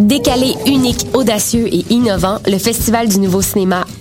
Décalé, unique, audacieux et innovant, le Festival du Nouveau Cinéma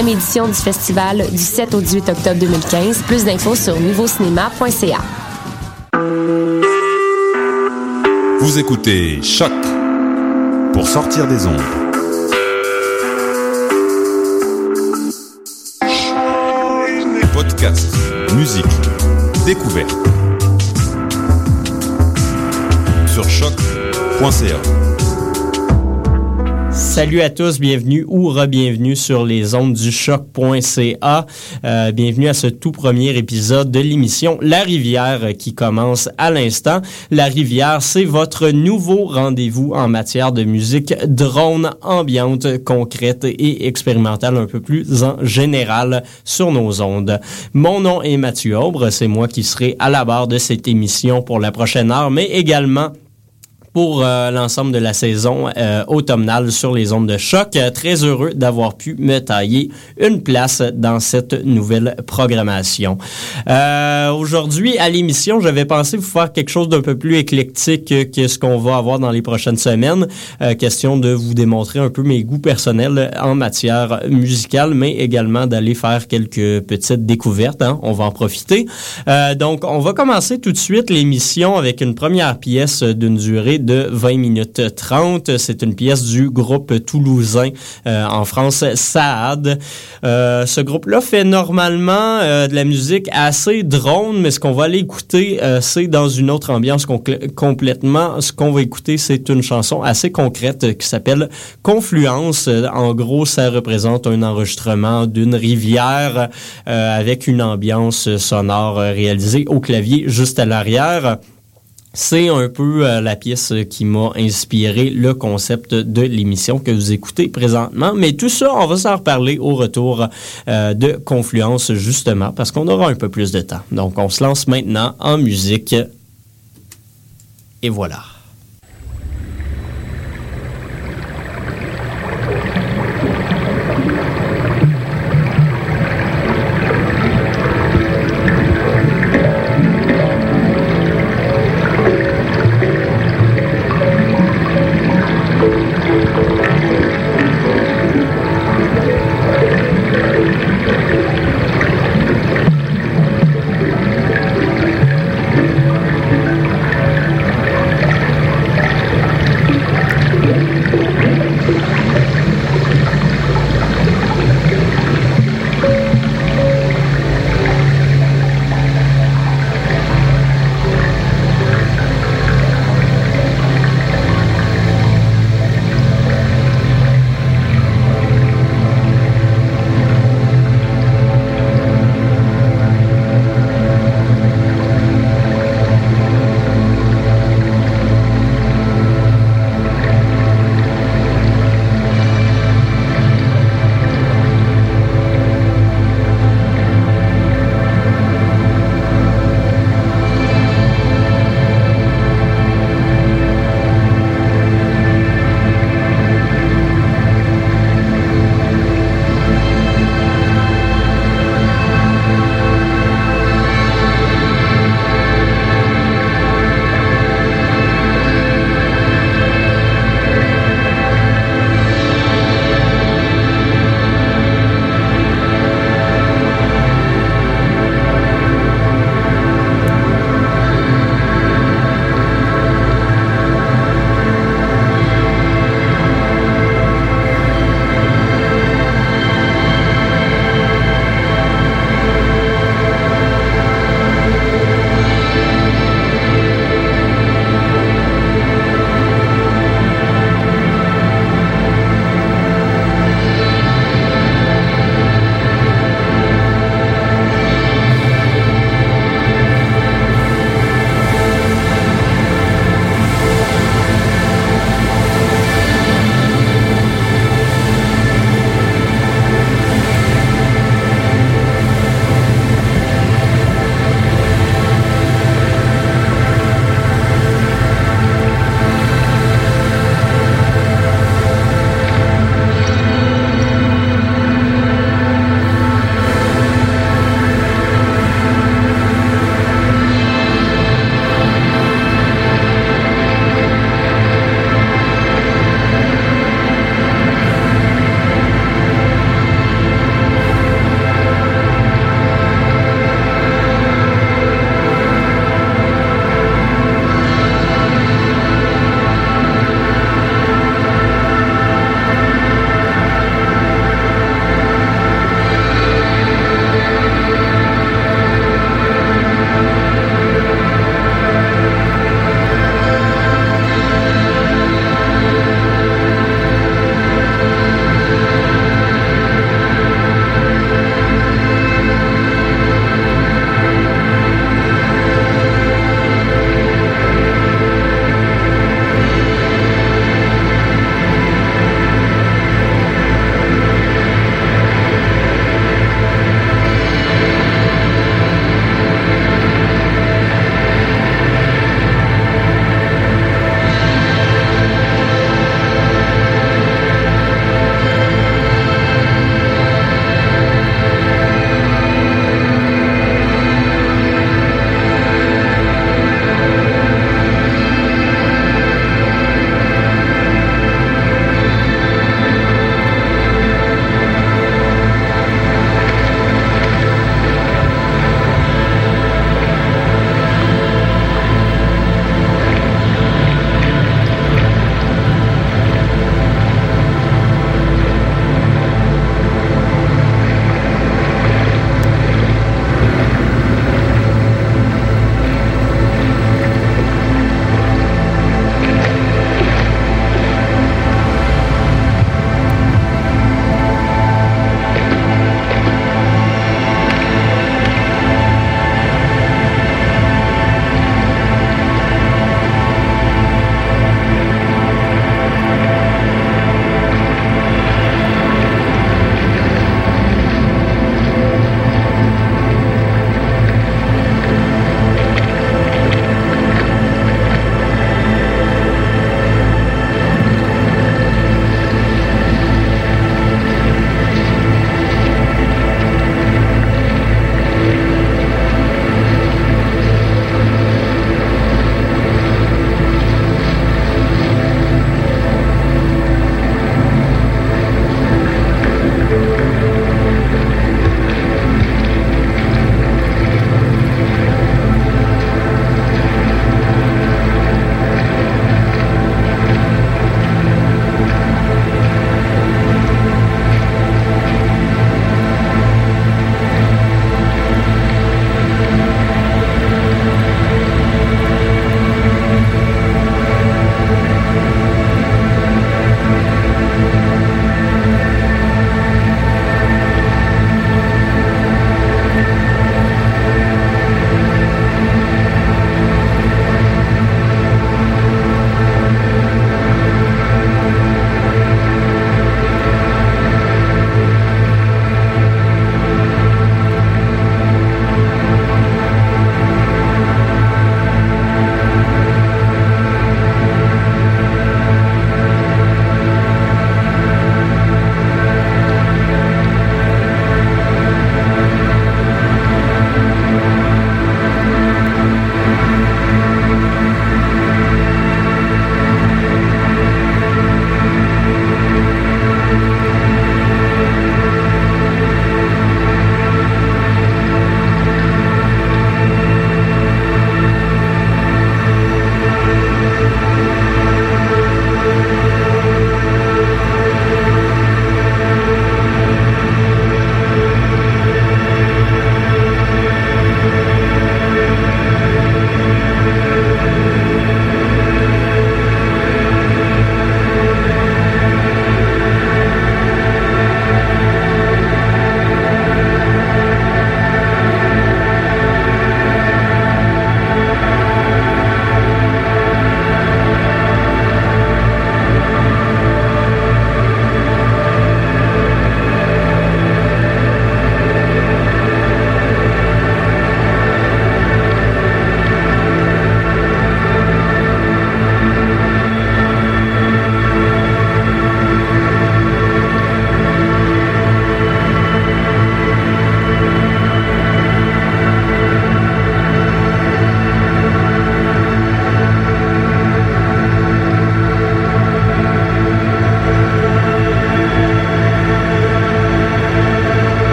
édition du festival du 7 au 18 octobre 2015. Plus d'infos sur nouveaucinéma.ca. Vous écoutez Choc pour sortir des ondes. Podcast, musique, découverte. Sur choc.ca. Salut à tous, bienvenue ou re-bienvenue sur les ondes du choc.ca. Euh, bienvenue à ce tout premier épisode de l'émission La Rivière qui commence à l'instant. La Rivière, c'est votre nouveau rendez-vous en matière de musique drone, ambiante, concrète et expérimentale un peu plus en général sur nos ondes. Mon nom est Mathieu Aubre, c'est moi qui serai à la barre de cette émission pour la prochaine heure, mais également pour euh, l'ensemble de la saison euh, automnale sur les ondes de choc. Euh, très heureux d'avoir pu me tailler une place dans cette nouvelle programmation. Aujourd'hui, à l'émission, j'avais pensé vous faire quelque chose d'un peu plus éclectique que ce qu'on va avoir dans les prochaines semaines. question de vous démontrer un peu mes goûts personnels en matière musicale, mais également d'aller faire quelques petites découvertes. Hein. On va en profiter. donc, on va commencer tout de suite l'émission avec une première pièce d'une durée de 20 minutes 30. C'est une pièce du groupe toulousain euh, en France, Saad. Euh, ce groupe-là fait normalement euh, de la musique assez drone, mais ce qu'on va aller écouter, c'est dans une autre ambiance complètement. Ce qu'on va écouter, c'est une chanson assez concrète qui s'appelle Confluence. En gros, ça représente un enregistrement d'une rivière avec une ambiance sonore réalisée au clavier juste à l'arrière. C'est un peu euh, la pièce qui m'a inspiré le concept de l'émission que vous écoutez présentement. Mais tout ça, on va s'en reparler au retour euh, de Confluence, justement, parce qu'on aura un peu plus de temps. Donc, on se lance maintenant en musique. Et voilà.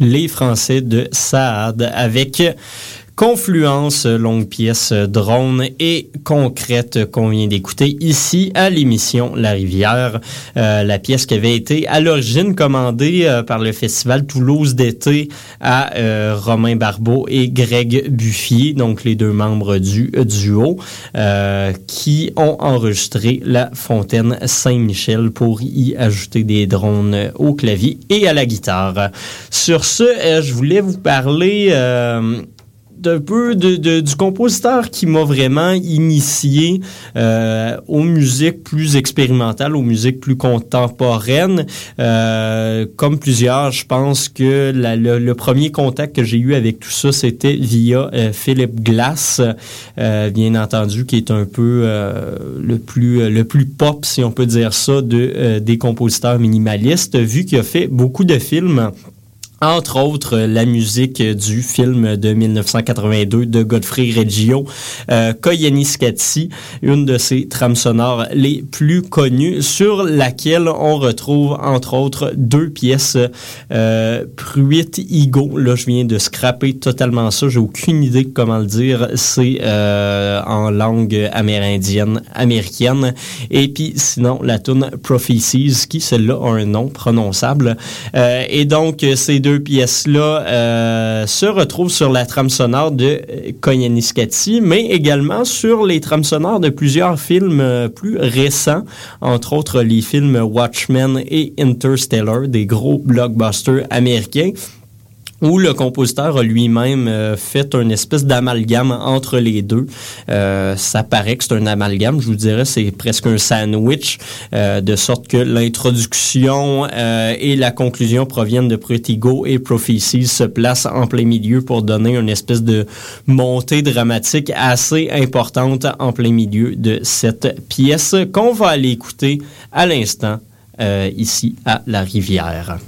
Les Français de Saad avec Confluence, longue pièce drone et concrète qu'on vient d'écouter ici à l'émission La Rivière. Euh, la pièce qui avait été à l'origine commandée euh, par le festival Toulouse d'été à euh, Romain Barbeau et Greg Buffier, donc les deux membres du duo, qui ont enregistré la fontaine Saint-Michel pour y ajouter des drones au clavier et à la guitare. Sur ce, je voulais vous parler d'un peu de, du compositeur qui m'a vraiment initié euh, aux musiques plus expérimentales, aux musiques plus contemporaines. Euh, comme plusieurs, je pense que le, premier contact que j'ai eu avec tout ça, c'était via euh, Philip Glass, bien entendu, qui est un peu le plus le plus pop, si on peut dire ça, de des compositeurs minimalistes, vu qu'il a fait beaucoup de films entre autres, la musique du film de 1982 de Godfrey Reggio, euh, une de ses trames sonores les plus connues, sur laquelle on retrouve, entre autres, deux pièces euh, Pruitt Ego. Là, je viens de scraper totalement ça. J'ai aucune idée de comment le dire. C'est euh, en langue amérindienne, américaine. Et puis, sinon, la tune Prophecies, qui, celle-là, a un nom prononçable. Euh, et donc, c'est deux pièces-là euh, se retrouvent sur la trame sonore de Koyaanisqatsi, mais également sur les trames sonores de plusieurs films euh, plus récents, entre autres les films Watchmen et Interstellar, des gros blockbusters américains où le compositeur a lui-même euh, fait une espèce d'amalgame entre les deux. Euh, ça paraît que c'est un amalgame, je vous dirais, c'est presque un sandwich, euh, de sorte que l'introduction et la conclusion proviennent de Pretigo et Prophecies se placent en plein milieu pour donner une espèce de montée dramatique assez importante en plein milieu de cette pièce qu'on va aller écouter à l'instant ici à La Rivière.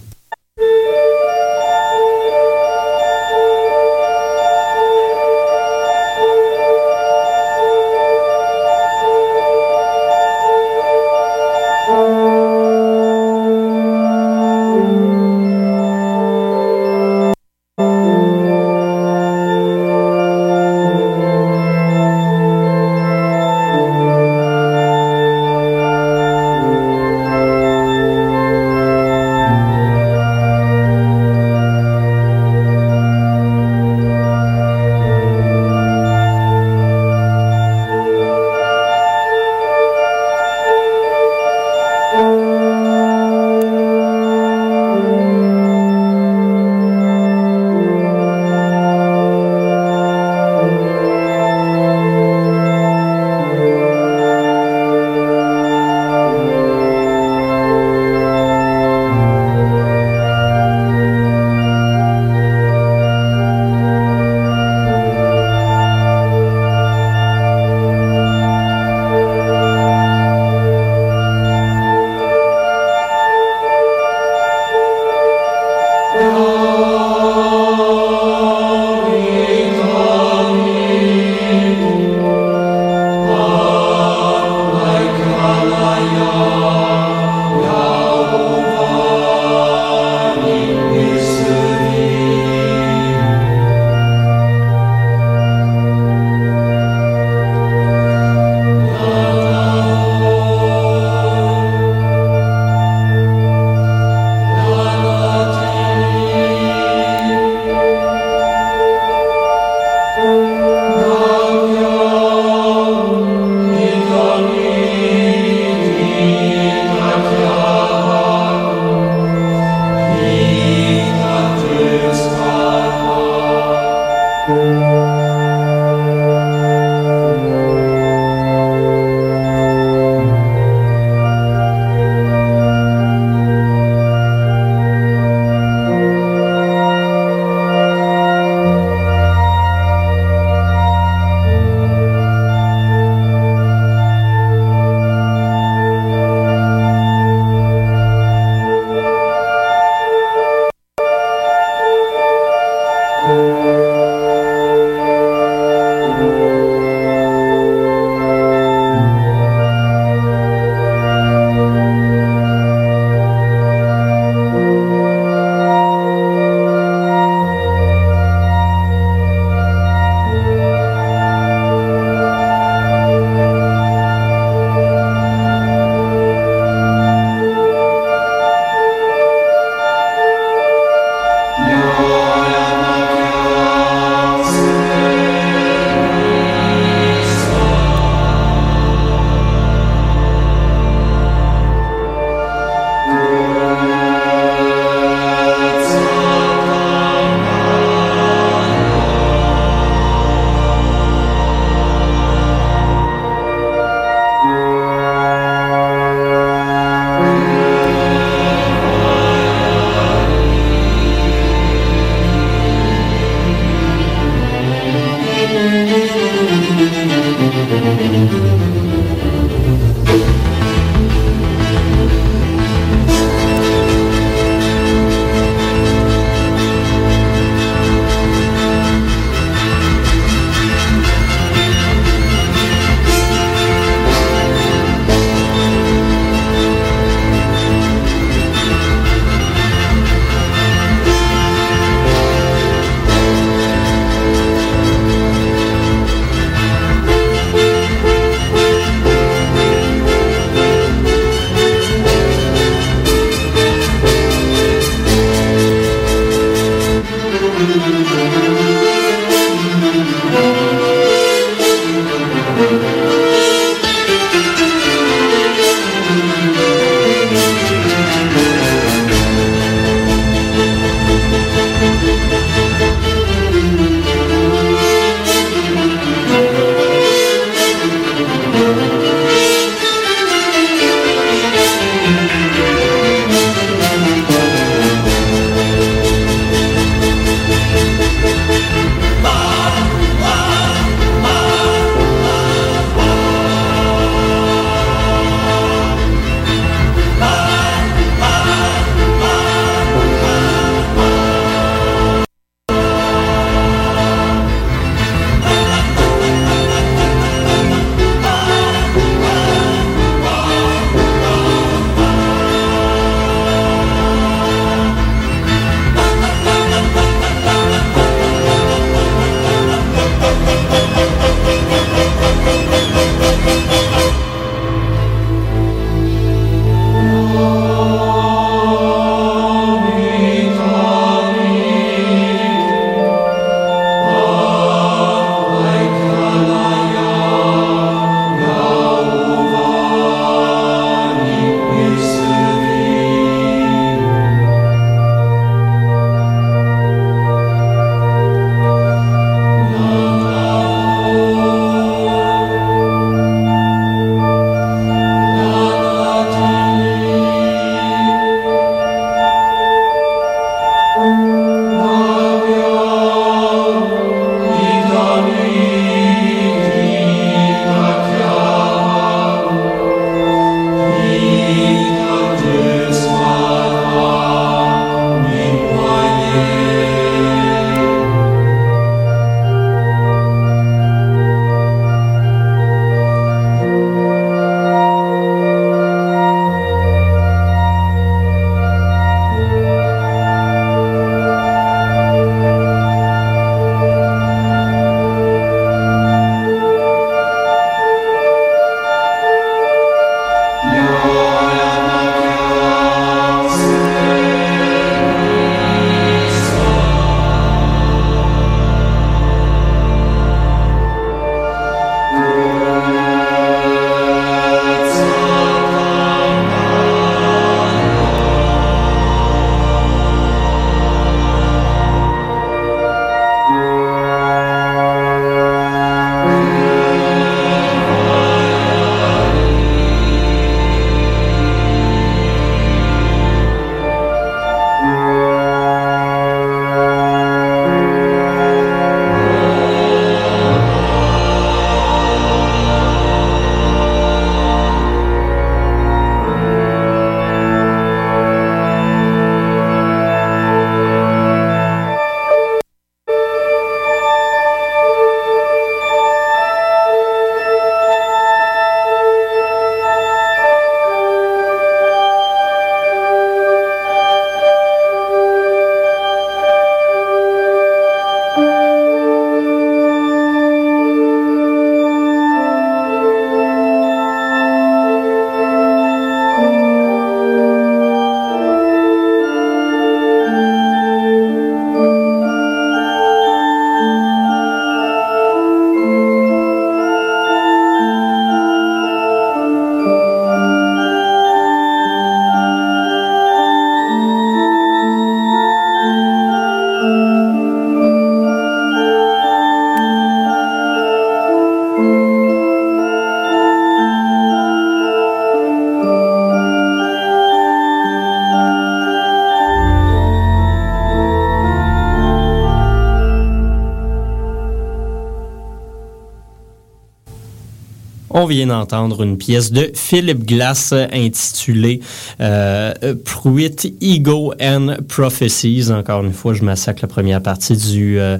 Vient d'entendre une pièce de Philip Glass intitulée euh, Pruitt, Ego and Prophecies. Encore une fois, je massacre la première partie du, euh,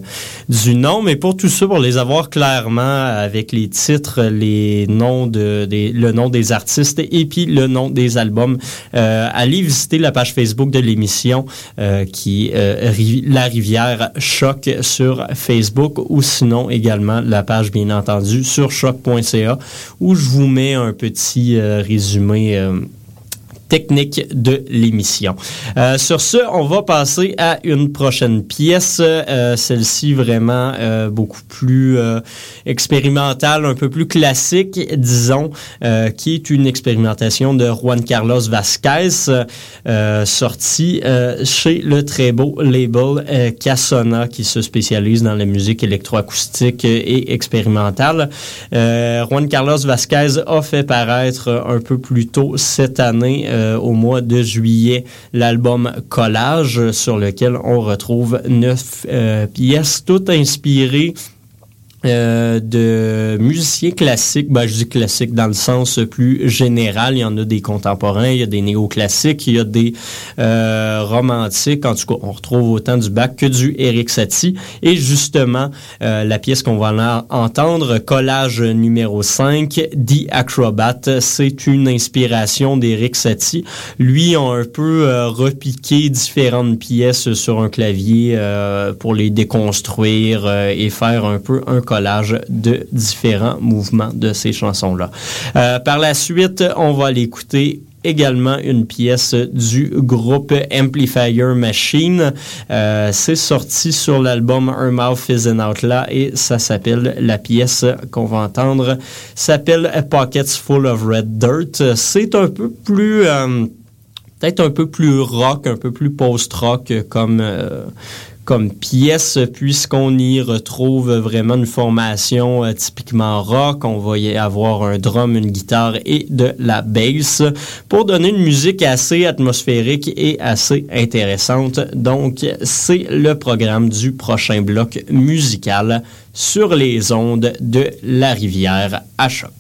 du nom, mais pour tout ça, pour les avoir clairement avec les titres, les noms de, des, le nom des artistes et puis le nom des albums, euh, allez visiter la page Facebook de l'émission euh, qui euh, La Rivière Choc sur Facebook ou sinon également la page bien entendu sur choc.ca où je vous mets un petit résumé technique de l'émission. Euh, sur ce, on va passer à une prochaine pièce, euh, celle-ci vraiment euh, beaucoup plus expérimentale, un peu plus classique, disons, qui est une expérimentation de Juan Carlos Vasquez, sortie chez le très beau label Casona, qui se spécialise dans la musique électroacoustique et expérimentale. Juan Carlos Vasquez a fait paraître un peu plus tôt cette année euh, au mois de juillet l'album Collage sur lequel on retrouve neuf euh, pièces toutes inspirées euh, de musiciens classiques, ben, je dis classiques dans le sens plus général. Il y en a des contemporains, il y a des néoclassiques, il y a des euh, romantiques. En tout cas, on retrouve autant du bac que du Eric Satie. Et justement, euh, la pièce qu'on va entendre, Collage numéro 5, The Acrobat, c'est une inspiration d'Eric Satie. Lui a un peu repiqué différentes pièces sur un clavier pour les déconstruire et faire un peu un collage de différents mouvements de ces chansons-là. Euh, par la suite, on va l'écouter également une pièce du groupe Amplifier Machine. Euh, c'est sorti sur l'album Her Mouth is an Outlaw et ça s'appelle, la pièce qu'on va entendre, s'appelle Pockets Full of Red Dirt. C'est un peu plus... Euh, peut-être un peu plus rock, un peu plus post-rock comme comme pièce, puisqu'on y retrouve vraiment une formation euh, typiquement rock. On va y avoir un drum, une guitare et de la bass pour donner une musique assez atmosphérique et assez intéressante. Donc, c'est le programme du prochain bloc musical sur les ondes de la rivière à choc.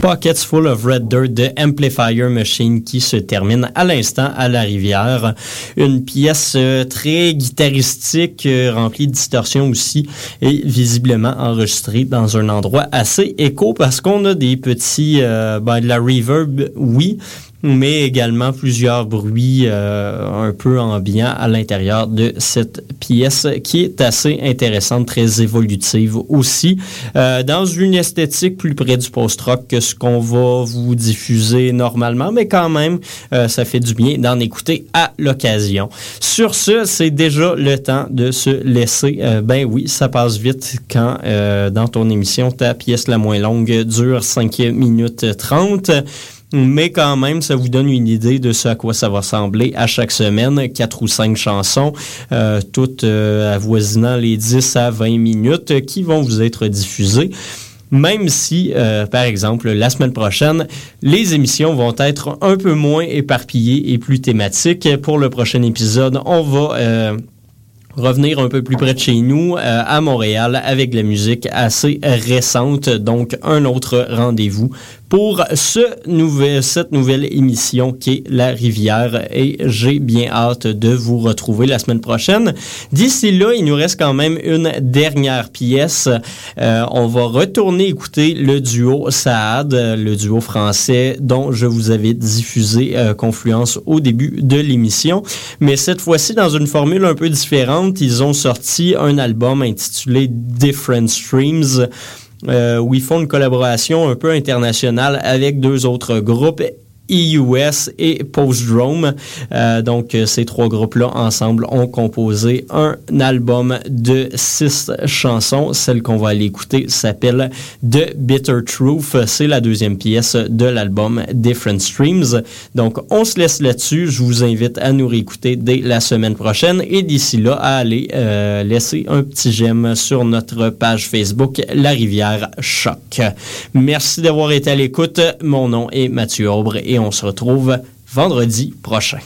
Pockets Full of Red Dirt de Amplifier Machine qui se termine à l'instant à la rivière. Une pièce euh, très guitaristique, euh, remplie de distorsions aussi et visiblement enregistrée dans un endroit assez écho parce qu'on a des petits, euh, ben, de la reverb, oui, mais également plusieurs bruits euh, un peu ambiants à l'intérieur de cette pièce qui est assez intéressante, très évolutive aussi, euh, dans une esthétique plus près du post-rock que ce qu'on va vous diffuser normalement, mais quand même, euh, ça fait du bien d'en écouter à l'occasion. Sur ce, c'est déjà le temps de se laisser. ben oui, ça passe vite quand dans ton émission, ta pièce la moins longue dure 5 minutes 30 mais quand même, ça vous donne une idée de ce à quoi ça va ressembler à chaque semaine. Quatre ou cinq chansons, euh, toutes euh, avoisinant les 10 à 20 minutes qui vont vous être diffusées. Même si, euh, par exemple, la semaine prochaine, les émissions vont être un peu moins éparpillées et plus thématiques. Pour le prochain épisode, on va revenir un peu plus près de chez nous, à Montréal, avec de la musique assez récente. Donc, un autre rendez-vous pour ce nouvel, cette nouvelle émission qui est La Rivière et j'ai bien hâte de vous retrouver la semaine prochaine. D'ici là, il nous reste quand même une dernière pièce. Euh, on va retourner écouter le duo Saad, le duo français dont je vous avais diffusé euh, Confluence au début de l'émission. Mais cette fois-ci, dans une formule un peu différente, ils ont sorti un album intitulé Different Streams où ils font une collaboration un peu internationale avec deux autres groupes EUS et Postdrome. Euh, donc, ces trois groupes-là, ensemble, ont composé un album de six chansons. Celle qu'on va aller écouter s'appelle The Bitter Truth. C'est la deuxième pièce de l'album Different Streams. Donc, on se laisse là-dessus. Je vous invite à nous réécouter dès la semaine prochaine et d'ici là, à aller euh, laisser un petit j'aime sur notre page Facebook La Rivière Choc. Merci d'avoir été à l'écoute. Mon nom est Mathieu Aubre et on se retrouve vendredi prochain.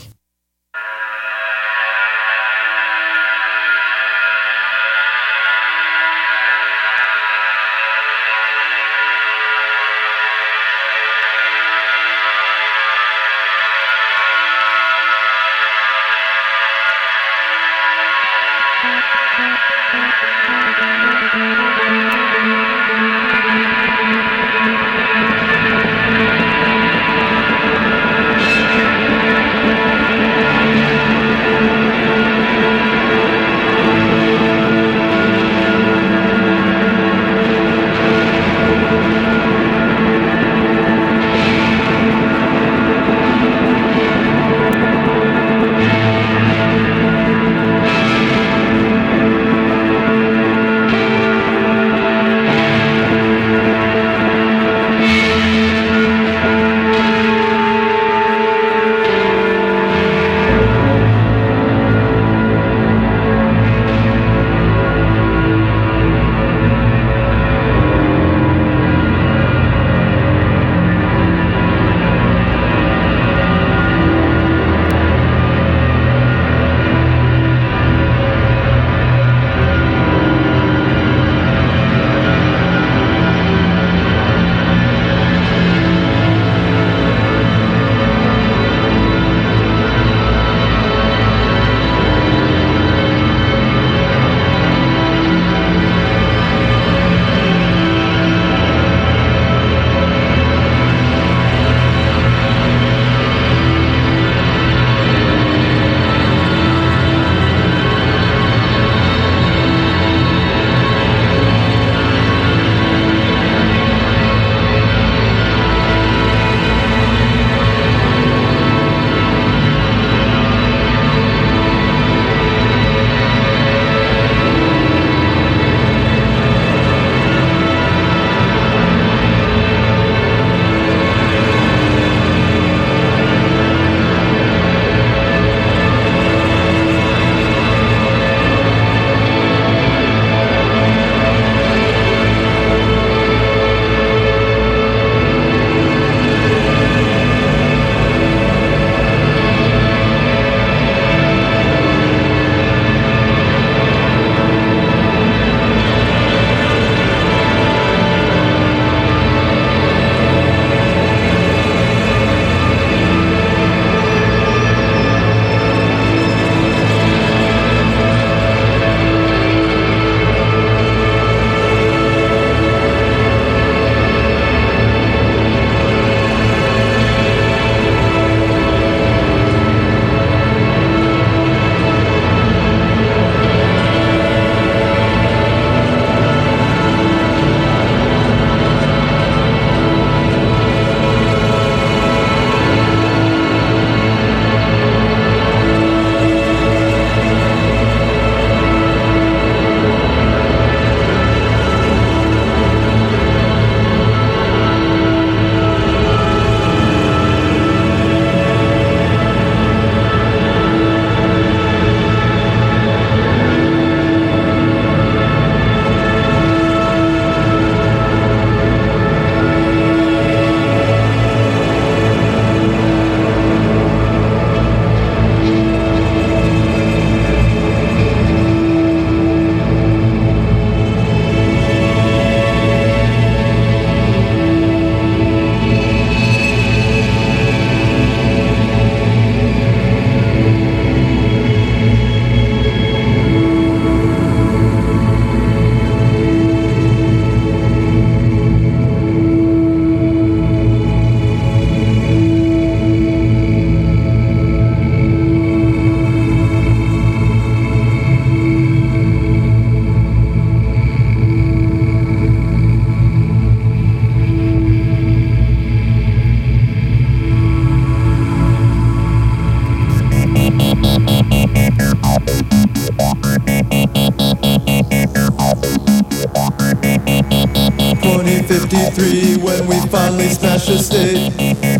2053 when we finally smash the state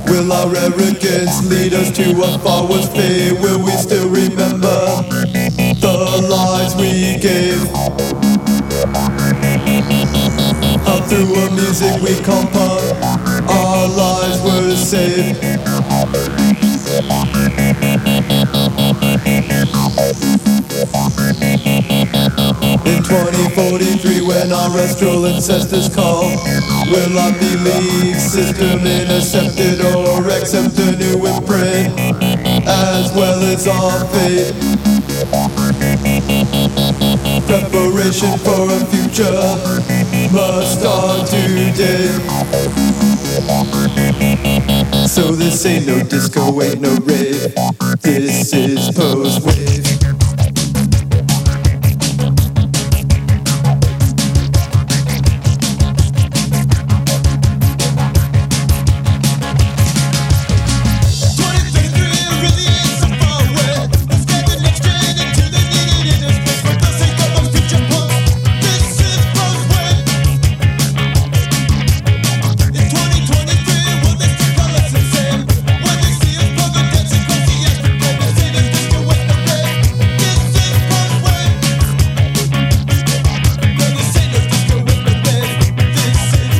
Will our arrogance lead us to a far worse fate? Will we still remember the lies we gave? Up through a music we compose Our lives were saved In 2043 when our astral ancestors call Will our belief system intercepted or accept a new imprint As well as our fate Preparation for a future must start today. So this ain't no disco, ain't no rave. This is post-wave